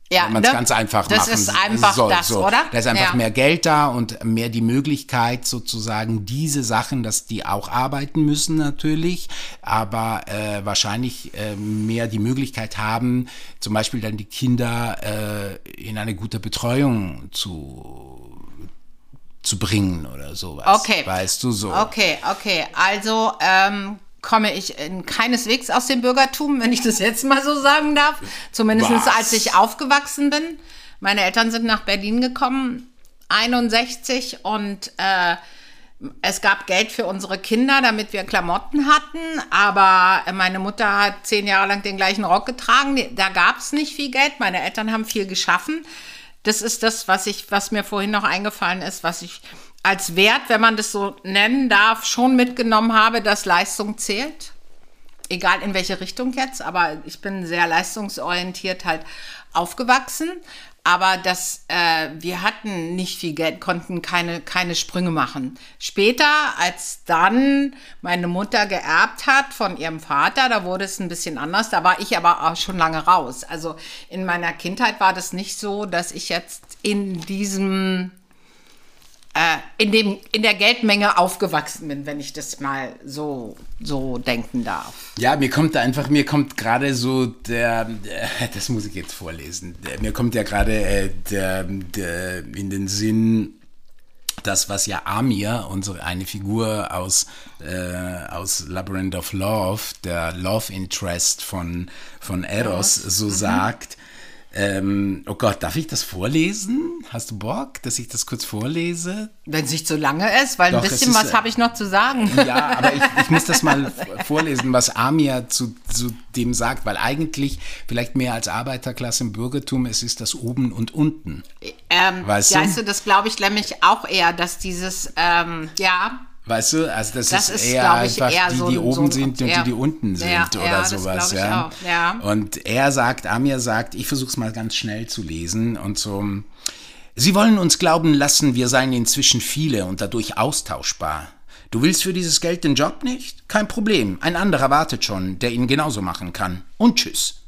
Ja, Wenn man es ne? ganz einfach Das machen ist einfach soll, das, so. oder? Da ist einfach Ja. mehr Geld da und mehr die Möglichkeit sozusagen diese Sachen, dass die auch arbeiten müssen natürlich, aber äh, wahrscheinlich äh, mehr die Möglichkeit haben, zum Beispiel dann die Kinder äh, in eine gute Betreuung zu zu bringen oder sowas. Okay. Weißt du so. Okay, okay. Also ähm, komme ich in keineswegs aus dem Bürgertum, wenn ich das jetzt mal so sagen darf. Zumindest Was? als ich aufgewachsen bin. Meine Eltern sind nach Berlin gekommen, 61 und äh, es gab Geld für unsere Kinder, damit wir Klamotten hatten, aber meine Mutter hat zehn Jahre lang den gleichen Rock getragen. Da gab es nicht viel Geld. Meine Eltern haben viel geschaffen. Das ist das, was ich, was mir vorhin noch eingefallen ist, was ich als Wert, wenn man das so nennen darf, schon mitgenommen habe, dass Leistung zählt. Egal in welche Richtung jetzt, aber ich bin sehr leistungsorientiert halt aufgewachsen. Aber das, äh, wir hatten nicht viel Geld, konnten keine, keine Sprünge machen. Später, als dann meine Mutter geerbt hat von ihrem Vater, da wurde es ein bisschen anders. Da war ich aber auch schon lange raus. Also in meiner Kindheit war das nicht so, dass ich jetzt in diesem in, dem, in der Geldmenge aufgewachsen bin, wenn ich das mal so, so denken darf. Ja, mir kommt da einfach, mir kommt gerade so der, der, das muss ich jetzt vorlesen, der, mir kommt ja gerade äh, der, der in den Sinn, das, was ja Amir, unsere eine Figur aus, äh, aus Labyrinth of Love, der Love Interest von, von Eros, so sagt. Ähm, oh Gott, darf ich das vorlesen? Hast du Bock, dass ich das kurz vorlese? Wenn es nicht so lange ist, weil Doch, ein bisschen ist, was äh, habe ich noch zu sagen. Ja, aber ich, ich muss das mal vorlesen, was Amir zu, zu dem sagt, weil eigentlich vielleicht mehr als Arbeiterklasse im Bürgertum, es ist das Oben und Unten. Ähm, Weißt weißt du? du, das glaube ich nämlich auch eher, dass dieses, ähm, ja, Weißt du, also das, Das ist, ist, eher einfach eher die, so die oben so sind und ja. die, die unten sind Ja, oder ja, sowas. ja. Und er sagt, Amir sagt, ich versuche es mal ganz schnell zu lesen und so. Sie wollen uns glauben lassen, wir seien inzwischen viele und dadurch austauschbar. Du willst für dieses Geld den Job nicht? Kein Problem. Ein anderer wartet schon, der ihn genauso machen kann. Und tschüss.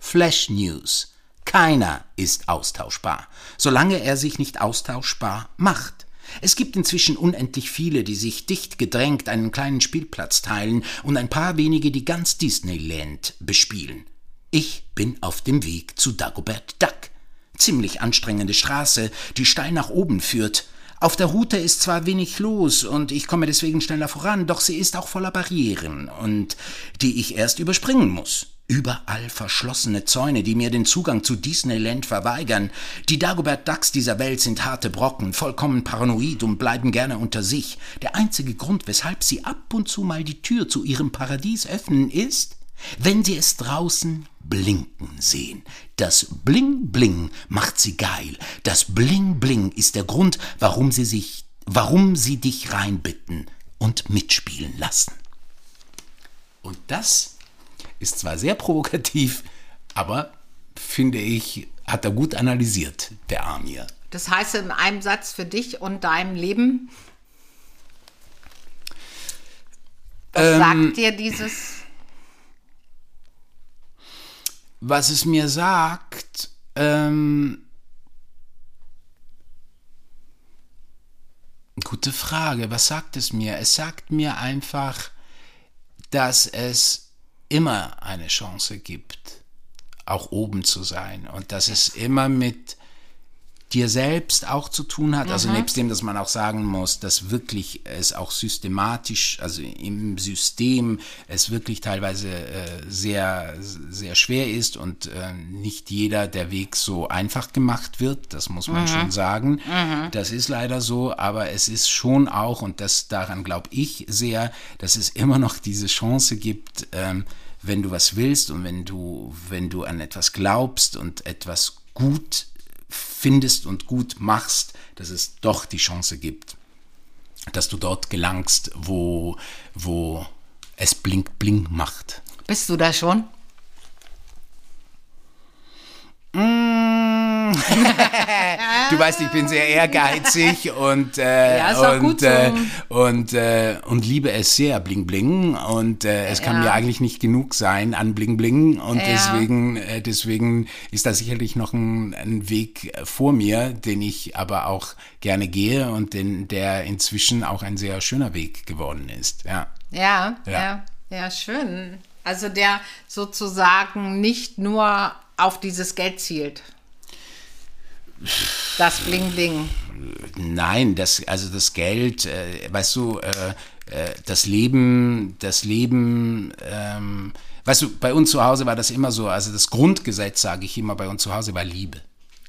Flash News. Keiner ist austauschbar, solange er sich nicht austauschbar macht. Es gibt inzwischen unendlich viele, die sich dicht gedrängt einen kleinen Spielplatz teilen und ein paar wenige, die ganz Disneyland bespielen. Ich bin auf dem Weg zu Dagobert Duck. Ziemlich anstrengende Straße, die steil nach oben führt. Auf der Route ist zwar wenig los und ich komme deswegen schneller voran, doch sie ist auch voller Barrieren und die ich erst überspringen muss. Überall verschlossene Zäune, die mir den Zugang zu Disneyland verweigern. Die Dagobert Ducks dieser Welt sind harte Brocken, vollkommen paranoid und bleiben gerne unter sich. Der einzige Grund, weshalb sie ab und zu mal die Tür zu ihrem Paradies öffnen, ist, wenn sie es draußen blinken sehen. Das Bling Bling macht sie geil. Das Bling Bling ist der Grund, warum sie sich, warum sie dich reinbitten und mitspielen lassen. Und das ist zwar sehr provokativ, aber finde ich, hat er gut analysiert, der Amir. Das heißt in einem Satz für dich und deinem Leben. Was ähm, sagt dir dieses? Was es mir sagt, ähm, gute Frage. Was sagt es mir? Es sagt mir einfach, dass es immer eine Chance gibt, auch oben zu sein. Und dass es immer mit dir selbst auch zu tun hat. Also mhm. nebst dem, dass man auch sagen muss, dass wirklich es auch systematisch, also im System es wirklich teilweise äh, sehr, sehr schwer ist und äh, nicht jeder der Weg so einfach gemacht wird. Das muss man mhm. schon sagen. Mhm. Das ist leider so, aber es ist schon auch, und das daran glaube ich sehr, dass es immer noch diese Chance gibt, ähm, wenn du was willst und wenn du, wenn du an etwas glaubst und etwas gut findest und gut machst, dass es doch die Chance gibt, dass du dort gelangst, wo, wo es blink blink macht. Bist du da schon? Mm. du weißt, ich bin sehr ehrgeizig und äh, ja, und, äh, und, äh, und liebe es sehr bling bling und äh, es kann ja. mir eigentlich nicht genug sein an bling bling und ja. deswegen äh, deswegen ist da sicherlich noch ein, ein, Weg vor mir, den ich aber auch gerne gehe und den der inzwischen auch ein sehr schöner Weg geworden ist. Ja. Ja, ja, ja, schön. Also der sozusagen nicht nur auf dieses Geld zielt. Das Bling Bling. Nein, das, also das Geld, äh, weißt du, äh, äh, das Leben, das Leben, ähm, weißt du, bei uns zu Hause war das immer so, also das Grundgesetz, sage ich immer, bei uns zu Hause war Liebe.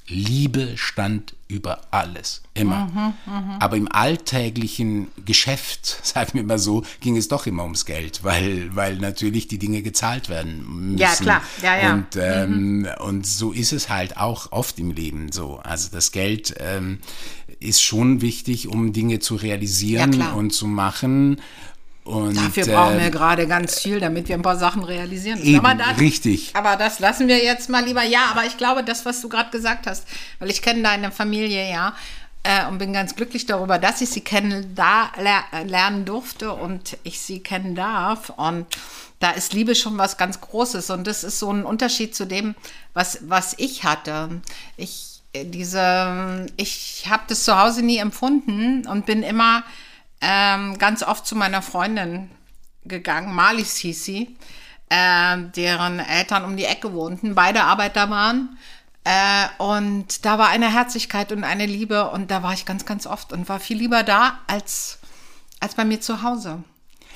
Liebe stand über alles, immer. Mhm, mh. Aber im alltäglichen Geschäft, sagen wir mal so, ging es doch immer ums Geld, weil, weil natürlich die Dinge gezahlt werden müssen. Ja, klar. Ja, ja. Und, ähm, mhm. und so ist es halt auch oft im Leben so. Also das Geld ähm, ist schon wichtig, um Dinge zu realisieren ja, und zu machen. Und, Dafür brauchen wir äh, gerade ganz viel, damit wir ein paar Sachen realisieren. Eben, aber das, richtig. Aber das lassen wir jetzt mal lieber. Ja, aber ich glaube, das, was du gerade gesagt hast, weil ich kenne deine Familie ja äh, und bin ganz glücklich darüber, dass ich sie kennen da lernen durfte und ich sie kennen darf. Und da ist Liebe schon was ganz Großes und das ist so ein Unterschied zu dem, was, was ich hatte. Ich äh, diese, ich habe das zu Hause nie empfunden und bin immer ähm, ganz oft zu meiner Freundin gegangen, Marlies hieß sie, äh, deren Eltern um die Ecke wohnten, beide Arbeiter waren. Äh, und da war eine Herzlichkeit und eine Liebe und da war ich ganz, ganz oft und war viel lieber da als, als bei mir zu Hause.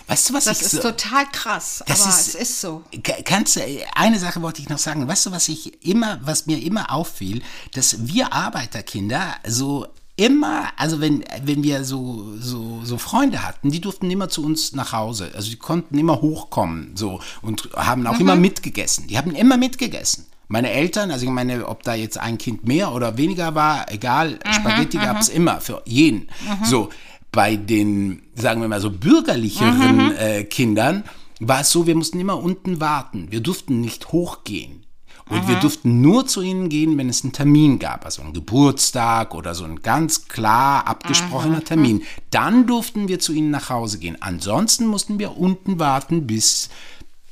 Weißt du, was das ich ist so, total krass, das aber ist, es ist so. Kannst du, eine Sache wollte ich noch sagen. Weißt du, was ich immer, was mir immer auffiel, dass wir Arbeiterkinder so immer, also wenn, wenn wir so, so, so Freunde hatten, die durften immer zu uns nach Hause. Also die konnten immer hochkommen so und haben auch mhm. immer mitgegessen. Die haben immer mitgegessen. Meine Eltern, also ich meine, ob da jetzt ein Kind mehr oder weniger war, egal, mhm, Spaghetti gab es immer für jeden. Mhm. So, bei den, sagen wir mal so, bürgerlicheren mhm. äh, Kindern war es so, wir mussten immer unten warten. Wir durften nicht hochgehen. Und Aha. wir durften nur zu ihnen gehen, wenn es einen Termin gab, also einen Geburtstag oder so ein ganz klar abgesprochener Aha. Termin. Dann durften wir zu ihnen nach Hause gehen. Ansonsten mussten wir unten warten, bis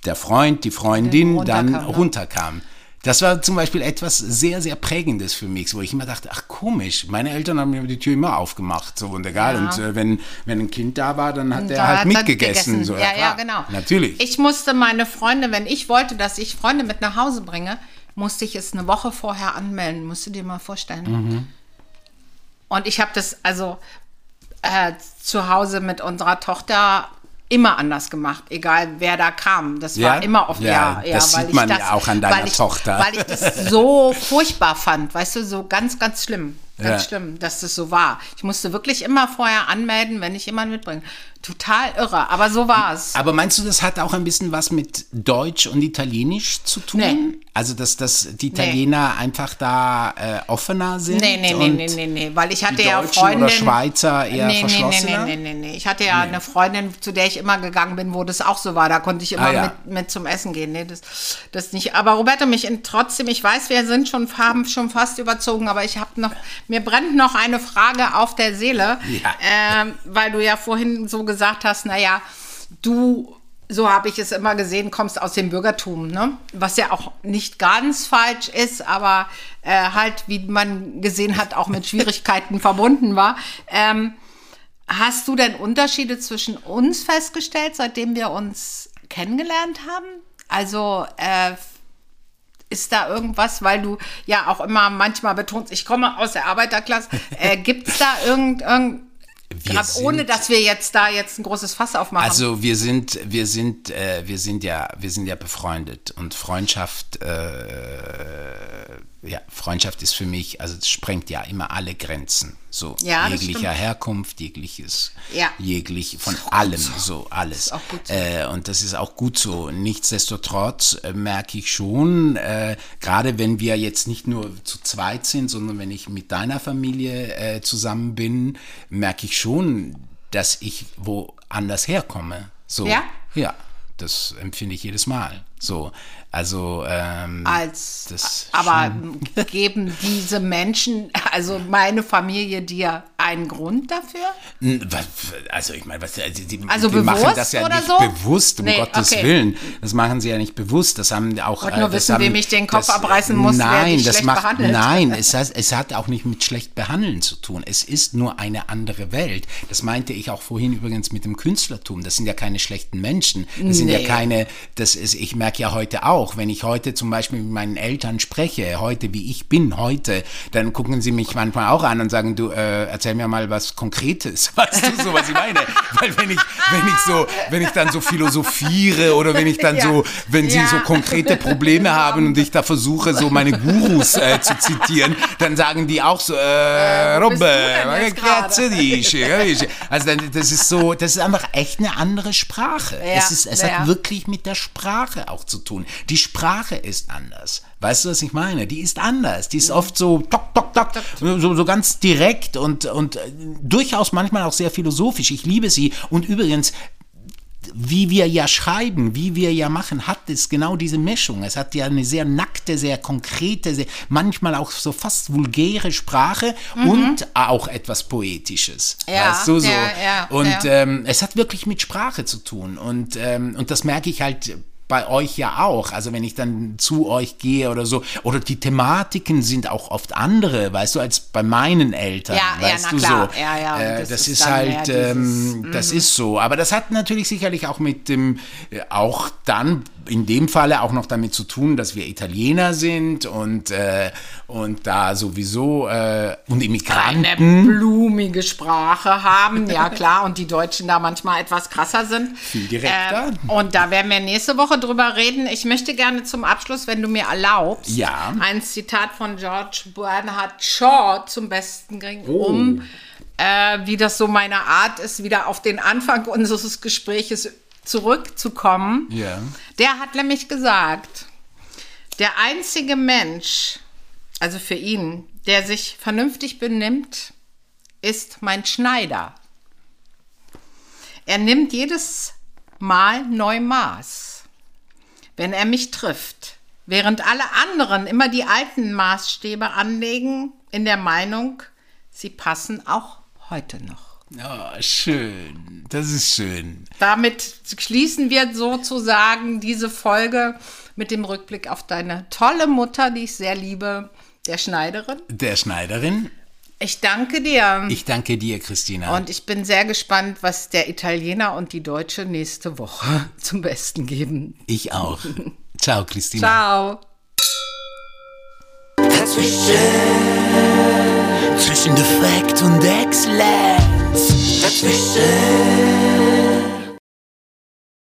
der Freund, die Freundin runterkam, dann runterkam. Das war zum Beispiel etwas sehr, sehr Prägendes für mich, wo ich immer dachte, ach komisch, meine Eltern haben mir die Tür immer aufgemacht, so und egal. Ja. Und äh, wenn, wenn ein Kind da war, dann hat er da halt er mitgegessen. gegessen. So, ja, ja, klar. genau. Natürlich. Ich musste meine Freunde, wenn ich wollte, dass ich Freunde mit nach Hause bringe, musste ich es eine Woche vorher anmelden. Musst du dir mal vorstellen. Mhm. Und ich habe das also äh, zu Hause mit unserer Tochter immer anders gemacht, egal wer da kam. Das war Ja? immer oft Ja, ja, ja, das sieht man ja das, auch an deiner weil ich, Tochter. Weil ich das so furchtbar fand, weißt du, so ganz, ganz schlimm. Ganz Ja. schlimm, dass das so war. Ich musste wirklich immer vorher anmelden, wenn ich jemanden mitbringe. Total irre, aber so war es. Aber meinst du, das hat auch ein bisschen was mit Deutsch und Italienisch zu tun? Nee. Also, dass, dass die Italiener einfach da äh, offener sind? Nee, nee, nee, nee, nee, nee, weil ich hatte ja Freundinnen. oder Schweizer eher nee, nee, nee, verschlossener? nee, nee, nee. Ich hatte ja eine Freundin, zu der ich immer gegangen bin, wo das auch so war. Da konnte ich immer Ah, ja. mit, mit zum Essen gehen. Nee, das, das nicht. Aber Roberto, mich in, trotzdem, ich weiß, wir sind schon, haben schon fast überzogen, aber ich habe noch, mir brennt noch eine Frage auf der Seele, Ja. ähm, weil du ja vorhin so gesagt hast, naja, du so habe ich es immer gesehen, kommst aus dem Bürgertum, ne? Was ja auch nicht ganz falsch ist, aber äh, halt, wie man gesehen hat, auch mit Schwierigkeiten verbunden war. Ähm, hast du denn Unterschiede zwischen uns festgestellt, seitdem wir uns kennengelernt haben? Also äh, ist da irgendwas, weil du ja auch immer manchmal betonst, ich komme aus der Arbeiterklasse, äh, gibt es da irgend, irgend grad ohne sind- dass wir jetzt da jetzt ein großes Fass aufmachen? Also wir sind, wir sind, äh, wir sind ja, wir sind ja befreundet und Freundschaft, äh, ja, Freundschaft ist für mich, also es sprengt ja immer alle Grenzen, so Ja, das jeglicher. Herkunft, jegliches, Ja. jeglich von allem, so alles. ist auch gut so. Äh, und das ist auch gut so. Nichtsdestotrotz äh, merke ich schon, äh, gerade wenn wir jetzt nicht nur zu zweit sind, sondern wenn ich mit deiner Familie äh, zusammen bin, merke ich schon, dass ich woanders herkomme. So. Ja? Ja, das empfinde ich jedes Mal. So. Also, ähm, als das aber geben diese Menschen, also meine Familie, dir einen Grund dafür? Also ich meine, was, also die, Also die machen das ja nicht so? bewusst, um Nee, Gottes okay. Willen. Das machen sie ja nicht bewusst. Das haben auch. Wollte nur das wissen, haben, wem ich den Kopf das- abreißen muss, Nein, das macht, behandelt. nein, es, heißt, es hat auch nicht mit schlecht behandeln zu tun. Es ist nur eine andere Welt. Das meinte ich auch vorhin übrigens mit dem Künstlertum. Das sind ja keine schlechten Menschen. Das sind ja Nee. keine. Das ist. Ich merke ja heute auch, wenn ich heute zum Beispiel mit meinen Eltern spreche, heute wie ich bin heute, dann gucken sie mich manchmal auch an und sagen, du äh, erzähl mir mal was Konkretes. Weißt du so, was ich meine? Weil wenn ich, wenn ich so, wenn ich dann so philosophiere oder wenn ich dann Ja. so, wenn sie Ja. so konkrete Probleme haben und ich da versuche, so meine Gurus äh, zu zitieren, dann sagen die auch so, äh, bist Robbe? Also dann, das ist so, das ist einfach echt eine andere Sprache. Ja, Es, ist, es hat wirklich mit der Sprache auch zu tun. Die Sprache ist anders. Weißt du, was ich meine? Die ist anders. Die ist oft so tok, tok, tok, so, so ganz direkt und, und äh, durchaus manchmal auch sehr philosophisch. Ich liebe sie. Und übrigens, wie wir ja schreiben, wie wir ja machen, hat es genau diese Mischung. Es hat ja eine sehr nackte, sehr konkrete, sehr, manchmal auch so fast vulgäre Sprache und auch etwas Poetisches. Mhm. Ja, weißt du so? ja, ja, und ja. Ähm, es hat wirklich mit Sprache zu tun. Und, ähm, und das merke ich halt bei euch ja auch. Also wenn ich dann zu euch gehe oder so. Oder die Thematiken sind auch oft andere, weißt du, als bei meinen Eltern. Ja, ja, weißt na du klar. so. Ja, ja, Äh, das das, ist halt, ähm, dieses- das ist so. Aber das hat natürlich sicherlich auch mit dem, äh, auch dann in dem Falle auch noch damit zu tun, dass wir Italiener sind und, äh, und da sowieso äh, und eine Immigranten. blumige Sprache haben, ja klar, und die Deutschen da manchmal etwas krasser sind. Viel direkter. Ähm, und da werden wir nächste Woche drüber reden. Ich möchte gerne zum Abschluss, wenn du mir erlaubst, Ja. ein Zitat von George Bernhard Shaw zum Besten bringen, Oh. um, äh, wie das so meine Art ist, wieder auf den Anfang unseres Gespräches zurückzukommen. Ja. Der hat nämlich gesagt, der einzige Mensch, also für ihn, der sich vernünftig benimmt, ist mein Schneider. Er nimmt jedes Mal neu Maß, wenn er mich trifft, während alle anderen immer die alten Maßstäbe anlegen, in der Meinung, sie passen auch heute noch. Oh, schön. Das ist schön. Damit schließen wir sozusagen diese Folge mit dem Rückblick auf deine tolle Mutter, die ich sehr liebe, der Schneiderin. Der Schneiderin. Ich danke dir. Ich danke dir, Christina. Und ich bin sehr gespannt, was der Italiener und die Deutsche nächste Woche zum Besten geben. Ich auch. Ciao, Christina. Ciao. Dazwischen. Zwischen Defekt und Exzellenz. Dazwischen.